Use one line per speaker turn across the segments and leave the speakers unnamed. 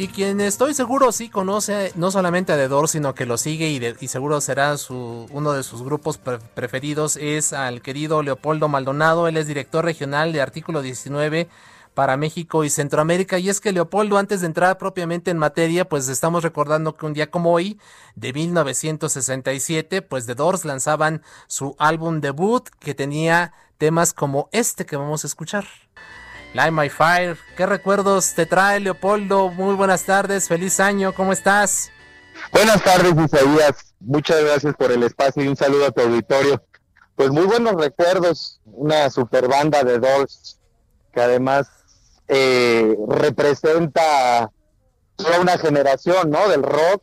Y quien estoy seguro sí conoce no solamente a The Doors, sino que lo sigue y, de, y seguro será su, uno de sus grupos pre preferidos es al querido Leopoldo Maldonado. Él es director regional de Artículo 19 para México y Centroamérica. Y es que Leopoldo, antes de entrar propiamente en materia, pues estamos recordando que un día como hoy, de 1967, pues The Doors lanzaban su álbum debut que tenía temas como este que vamos a escuchar. Light My Fire, ¿qué recuerdos te trae Leopoldo? Muy buenas tardes, feliz año, ¿cómo estás?
Buenas tardes, Isaías. Muchas gracias por el espacio y un saludo a tu auditorio. Pues muy buenos recuerdos, una super banda de Doors que además eh, representa toda una generación, ¿no? Del rock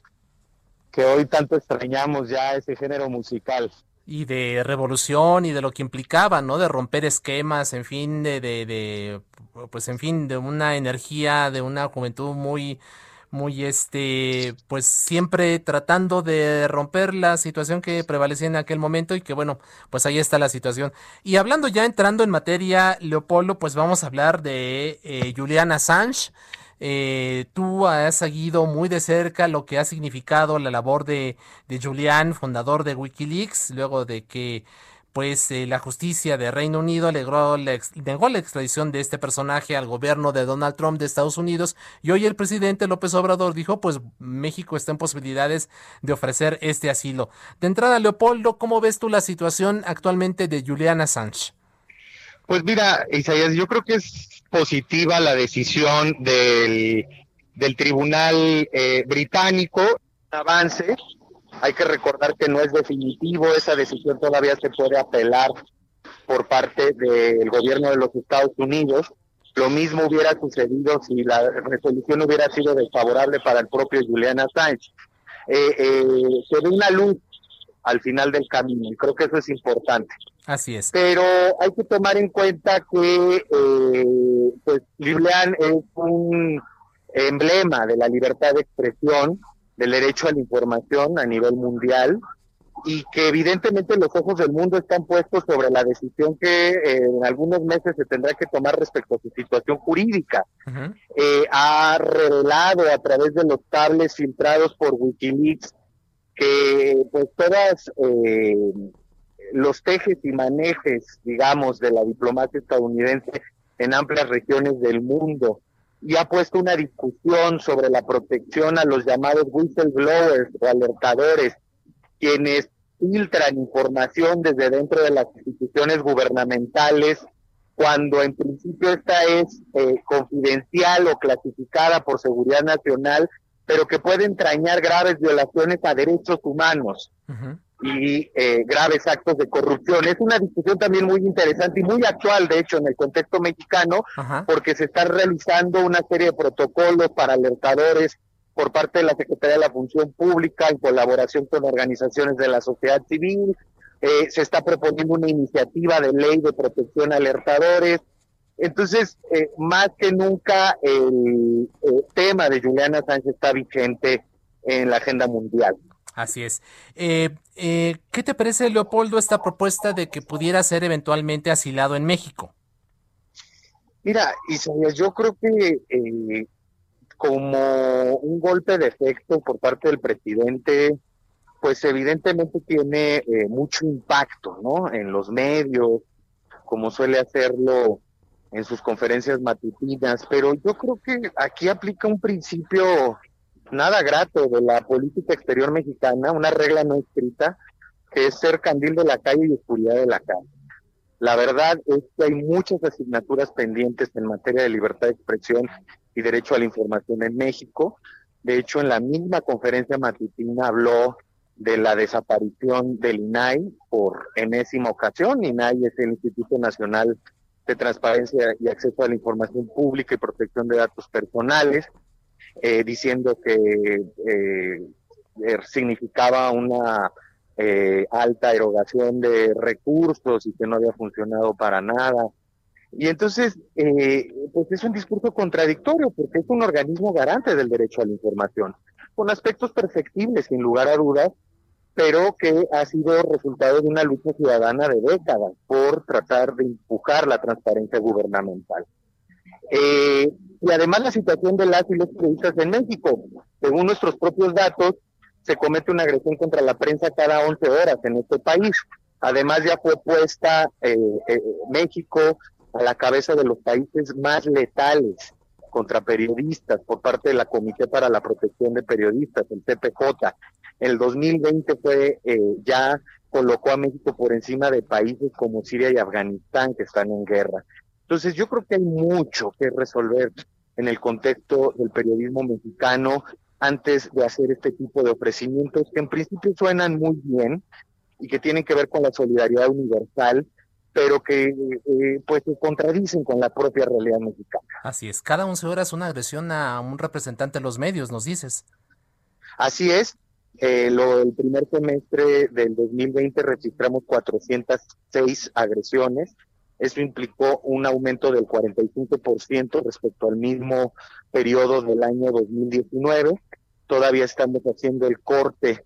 que hoy tanto extrañamos ya ese género musical.
Y de revolución y de lo que implicaba, ¿no? De romper esquemas, en fin, de, de, de pues en fin, de una energía, de una juventud muy, muy este, pues siempre tratando de romper la situación que prevalecía en aquel momento y que bueno, pues ahí está la situación. Y hablando ya entrando en materia, Leopoldo, pues vamos a hablar de eh, Julian Assange. Eh, tú has seguido muy de cerca lo que ha significado la labor de, de Julian, fundador de Wikileaks, luego de que pues eh, la justicia de Reino Unido negó la, extradición de este personaje al gobierno de Donald Trump de Estados Unidos y hoy el presidente López Obrador dijo pues México está en posibilidades de ofrecer este asilo. De entrada, Leopoldo, ¿cómo ves tú la situación actualmente de Julian Assange?
Pues mira, Isaías, yo creo que es positiva la decisión del, del tribunal eh, británico, avance, hay que recordar que no es definitivo, esa decisión todavía se puede apelar por parte del gobierno de los Estados Unidos. Lo mismo hubiera sucedido si la resolución hubiera sido desfavorable para el propio Julian Assange. Eh, eh, se ve una luz al final del camino y creo que eso es importante.
Así es.
Pero hay que tomar en cuenta que eh, pues, Julian es un emblema de la libertad de expresión, del derecho a la información a nivel mundial y que evidentemente los ojos del mundo están puestos sobre la decisión que eh, en algunos meses se tendrá que tomar respecto a su situación jurídica. eh, ha revelado a través de los cables filtrados por Wikileaks que pues todas eh, los tejes y manejes, digamos, de la diplomacia estadounidense en amplias regiones del mundo y ha puesto una discusión sobre la protección a los llamados whistleblowers o alertadores, quienes filtran información desde dentro de las instituciones gubernamentales cuando en principio esta es eh, confidencial o clasificada por seguridad nacional, pero que puede entrañar graves violaciones a derechos humanos. Y eh, graves actos de corrupción. Es una discusión también muy interesante y muy actual, de hecho, en el contexto mexicano, Ajá. porque se están realizando una serie de protocolos para alertadores por parte de la Secretaría de la Función Pública en colaboración con organizaciones de la sociedad civil. Eh, se está proponiendo una iniciativa de ley de protección a alertadores. Entonces, eh, más que nunca, el, el tema de Juliana Sánchez está vigente en la agenda mundial.
Así es. Eh, eh, ¿Qué te parece, Leopoldo, esta propuesta de que pudiera ser eventualmente asilado en México?
Mira, Isaías, yo creo que eh, como un golpe de efecto por parte del presidente, pues evidentemente tiene eh, mucho impacto, ¿no? En los medios, como suele hacerlo en sus conferencias matutinas, pero yo creo que aquí aplica un principio nada grato de la política exterior mexicana, una regla no escrita, que es ser candil de la calle y oscuridad de la calle. La verdad es que hay muchas asignaturas pendientes en materia de libertad de expresión y derecho a la información en México. De hecho, en la misma conferencia matutina habló de la desaparición del INAI por enésima ocasión. INAI es el Instituto Nacional de transparencia y acceso a la información pública y protección de datos personales, eh, diciendo que eh, er, significaba una eh, alta erogación de recursos y que no había funcionado para nada. Y entonces, pues es un discurso contradictorio porque es un organismo garante del derecho a la información, con aspectos perfectibles, sin lugar a dudas, pero que ha sido resultado de una lucha ciudadana de décadas por tratar de empujar la transparencia gubernamental. Eh, y además la situación de las y los periodistas en México. Según nuestros propios datos, se comete una agresión contra la prensa cada 11 horas en este país. Además ya fue puesta eh, eh, México a la cabeza de los países más letales contra periodistas por parte de la Comité para la Protección de Periodistas, el CPJ. El 2020 fue eh, ya colocó a México por encima de países como Siria y Afganistán que están en guerra. Entonces yo creo que hay mucho que resolver en el contexto del periodismo mexicano antes de hacer este tipo de ofrecimientos que en principio suenan muy bien y que tienen que ver con la solidaridad universal, pero que eh, pues se contradicen con la propia realidad mexicana.
Así es, cada 11 horas una agresión a un representante de los medios, nos dices.
Así es, eh, lo, el primer semestre del 2020 registramos 406 agresiones. Eso implicó un aumento del 45% respecto al mismo periodo del año 2019. Todavía estamos haciendo el corte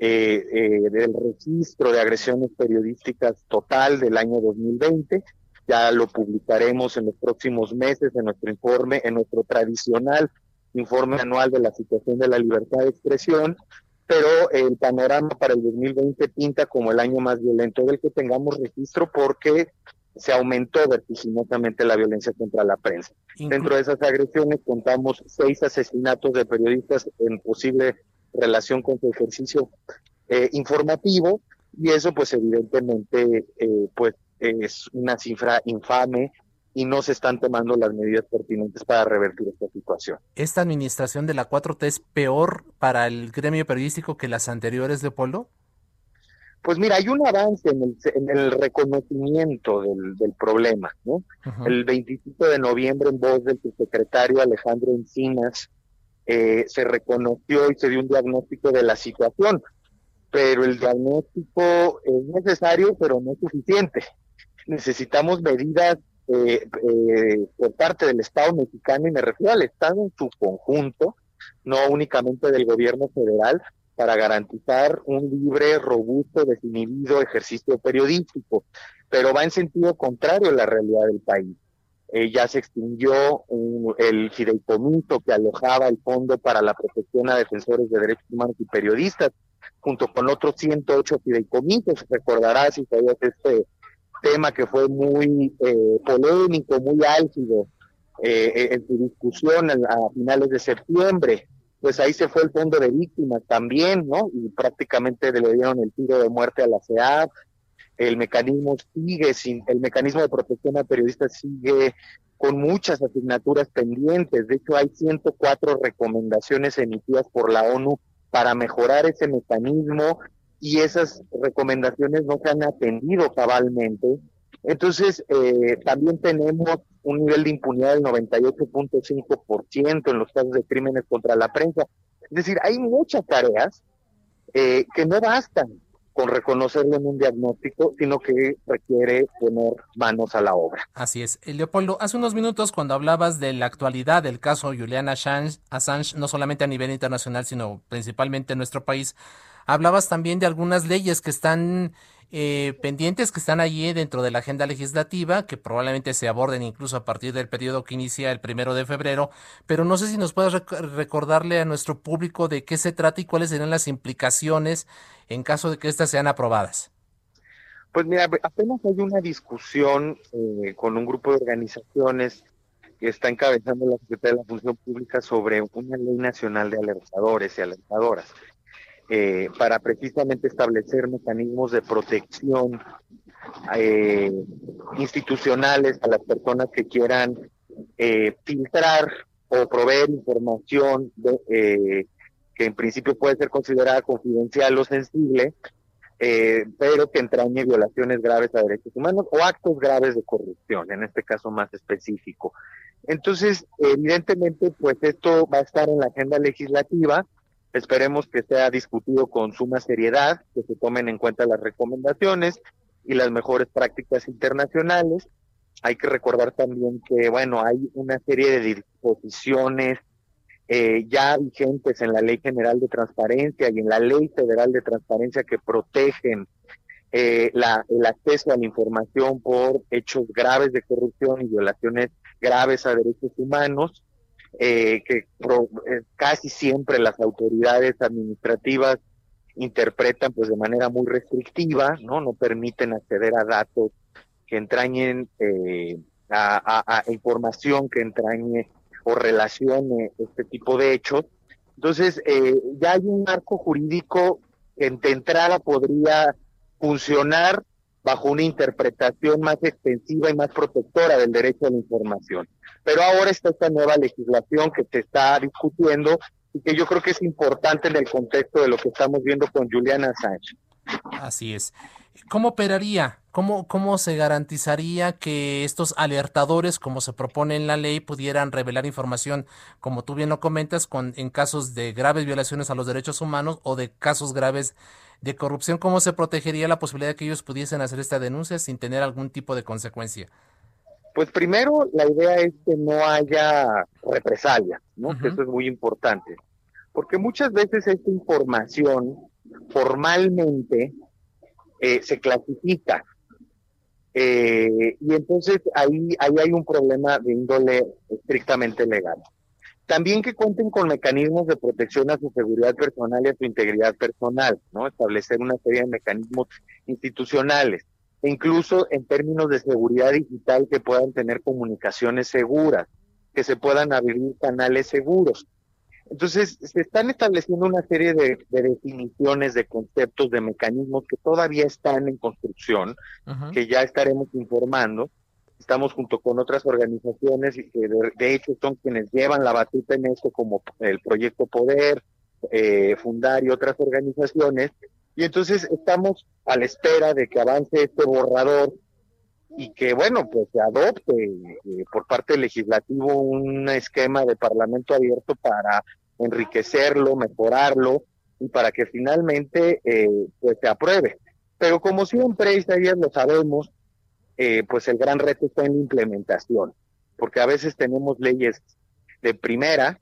eh, eh, del registro de agresiones periodísticas total del año 2020. Ya lo publicaremos en los próximos meses en nuestro informe, en nuestro tradicional informe anual de la situación de la libertad de expresión pero el panorama para el 2020 pinta como el año más violento del que tengamos registro porque se aumentó vertiginosamente la violencia contra la prensa. Dentro de esas agresiones contamos seis asesinatos de periodistas en posible relación con su ejercicio eh, informativo y eso pues evidentemente eh, pues es una cifra infame y no se están tomando las medidas pertinentes para revertir esta situación.
¿Esta administración de la 4T es peor para el gremio periodístico que las anteriores, de Polo?
Pues mira, hay un avance en el, reconocimiento del, problema. ¿no? El 25 de noviembre, en voz del subsecretario Alejandro Encinas, eh, se reconoció y se dio un diagnóstico de la situación, pero el diagnóstico es necesario, pero no es suficiente. Necesitamos medidas eh, eh, por parte del Estado mexicano, y me refiero al Estado en su conjunto, no únicamente del gobierno federal, para garantizar un libre, robusto, desinhibido ejercicio periodístico, pero va en sentido contrario a la realidad del país. Ya se extinguió el fideicomiso que alojaba el Fondo para la Protección a Defensores de Derechos Humanos y Periodistas, junto con otros 108 fideicomisos. Recordarás si sabías este tema que fue muy eh, polémico, muy álgido eh, eh, en su discusión a, finales de septiembre. Pues ahí se fue el fondo de víctimas también, ¿no? Y prácticamente le dieron el tiro de muerte a la CEAP. El mecanismo sigue sin, el mecanismo de protección a periodistas sigue con muchas asignaturas pendientes. De hecho, hay 104 recomendaciones emitidas por la ONU para mejorar ese mecanismo y esas recomendaciones no se han atendido cabalmente. Entonces, eh, también tenemos un nivel de impunidad del 98.5% en los casos de crímenes contra la prensa. Es decir, hay muchas tareas eh, que no bastan con reconocerlo en un diagnóstico, sino que requiere poner manos a la obra.
Así es. Leopoldo, hace unos minutos cuando hablabas de la actualidad del caso Julian Assange, no solamente a nivel internacional, sino principalmente en nuestro país, Hablabas también de algunas leyes que están eh, pendientes, que están allí dentro de la agenda legislativa, que probablemente se aborden incluso a partir del periodo que inicia el primero de febrero, pero no sé si nos puedes recordarle a nuestro público de qué se trata y cuáles serían las implicaciones en caso de que éstas sean aprobadas.
Pues mira, apenas hay una discusión eh, con un grupo de organizaciones que está encabezando la Secretaría de la Función Pública sobre una ley nacional de alertadores y alertadoras. Eh, para precisamente establecer mecanismos de protección eh, institucionales a las personas que quieran eh, filtrar o proveer información de, que en principio puede ser considerada confidencial o sensible, eh, pero que entrañe violaciones graves a derechos humanos o actos graves de corrupción, en este caso más específico. Entonces, evidentemente, pues esto va a estar en la agenda legislativa. Esperemos que sea discutido con suma seriedad, que se tomen en cuenta las recomendaciones y las mejores prácticas internacionales. Hay que recordar también que, bueno, hay una serie de disposiciones eh, ya vigentes en la Ley General de Transparencia y en la Ley Federal de Transparencia que protegen eh, la, el acceso a la información por hechos graves de corrupción y violaciones graves a derechos humanos, eh, que casi siempre las autoridades administrativas interpretan pues de manera muy restrictiva, no, no permiten acceder a datos que entrañen a, a información que entrañe o relacione este tipo de hechos. Entonces, eh, ya hay un marco jurídico que de entrada podría funcionar bajo una interpretación más extensiva y más protectora del derecho a la información. Pero ahora está esta nueva legislación que se está discutiendo y que yo creo que es importante en el contexto de lo que estamos viendo con Juliana Sánchez.
Así es. ¿Cómo operaría? ¿Cómo, ¿Cómo se garantizaría que estos alertadores, como se propone en la ley, pudieran revelar información, como tú bien lo comentas, con, en casos de graves violaciones a los derechos humanos o de casos graves de corrupción? ¿Cómo se protegería la posibilidad de que ellos pudiesen hacer esta denuncia sin tener algún tipo de consecuencia?
Pues primero, la idea es que no haya represalia, ¿no? eso es muy importante. Porque muchas veces esta información formalmente eh, se clasifica. Eh, y entonces ahí, ahí hay un problema de índole estrictamente legal. También que cuenten con mecanismos de protección a su seguridad personal y a su integridad personal, ¿no? Establecer una serie de mecanismos institucionales, e incluso en términos de seguridad digital que puedan tener comunicaciones seguras, que se puedan abrir canales seguros. Entonces, se están estableciendo una serie de, definiciones, de conceptos, de mecanismos que todavía están en construcción, que ya estaremos informando. Estamos junto con otras organizaciones y que de, hecho son quienes llevan la batuta en esto, como el Proyecto Poder, eh, Fundar y otras organizaciones. Y entonces estamos a la espera de que avance este borrador y que, bueno, pues se adopte eh, por parte del legislativo un esquema de parlamento abierto para enriquecerlo, mejorarlo y para que finalmente eh, pues se apruebe. Pero como siempre, Isaías, lo sabemos, eh, pues el gran reto está en la implementación, porque a veces tenemos leyes de primera,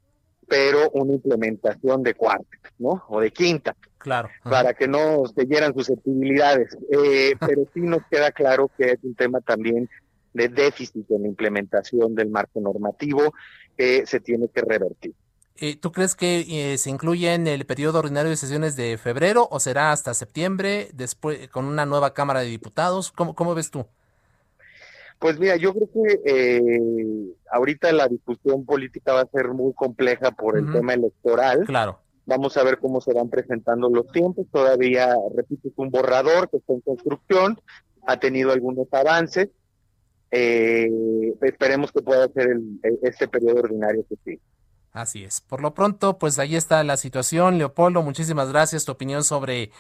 pero una implementación de cuarta, ¿no? O de quinta.
Claro.
Para que no se hieran susceptibilidades. Eh, pero sí nos queda claro que es un tema también de déficit en la implementación del marco normativo que se tiene que revertir.
Eh, ¿Tú crees que eh, se incluye en el periodo ordinario de sesiones de febrero o será hasta septiembre, después con una nueva Cámara de Diputados? ¿Cómo, cómo ves tú?
Pues mira, yo creo que eh, ahorita la discusión política va a ser muy compleja por el tema electoral.
Claro.
Vamos a ver cómo se van presentando los tiempos. Todavía, repito, es un borrador que está en construcción, ha tenido algunos avances. esperemos que pueda ser el, este periodo ordinario que sí.
Así es. Por lo pronto, pues ahí está la situación. Leopoldo, muchísimas gracias. Tu opinión sobre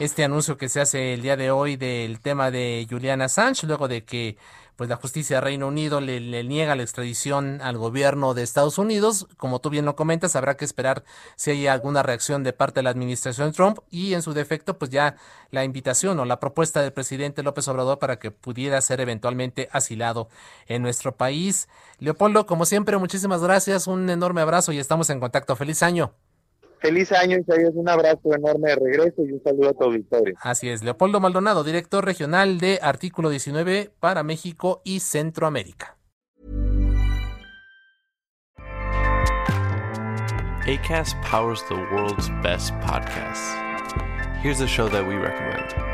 este anuncio que se hace el día de hoy del tema de Julian Assange, luego de que pues la justicia de Reino Unido le, niega la extradición al gobierno de Estados Unidos. Como tú bien lo comentas, habrá que esperar si hay alguna reacción de parte de la administración Trump y en su defecto, pues ya la invitación o la propuesta del presidente López Obrador para que pudiera ser eventualmente asilado en nuestro país. Leopoldo, como siempre, muchísimas gracias, un enorme abrazo y estamos en contacto. Feliz año.
Feliz año, Isaías. Un abrazo enorme de regreso y un saludo a tu auditorio.
Así es. Leopoldo Maldonado, director regional de Artículo 19 para México y Centroamérica.
ACAST powers the world's best podcasts. Here's a show that we recommend.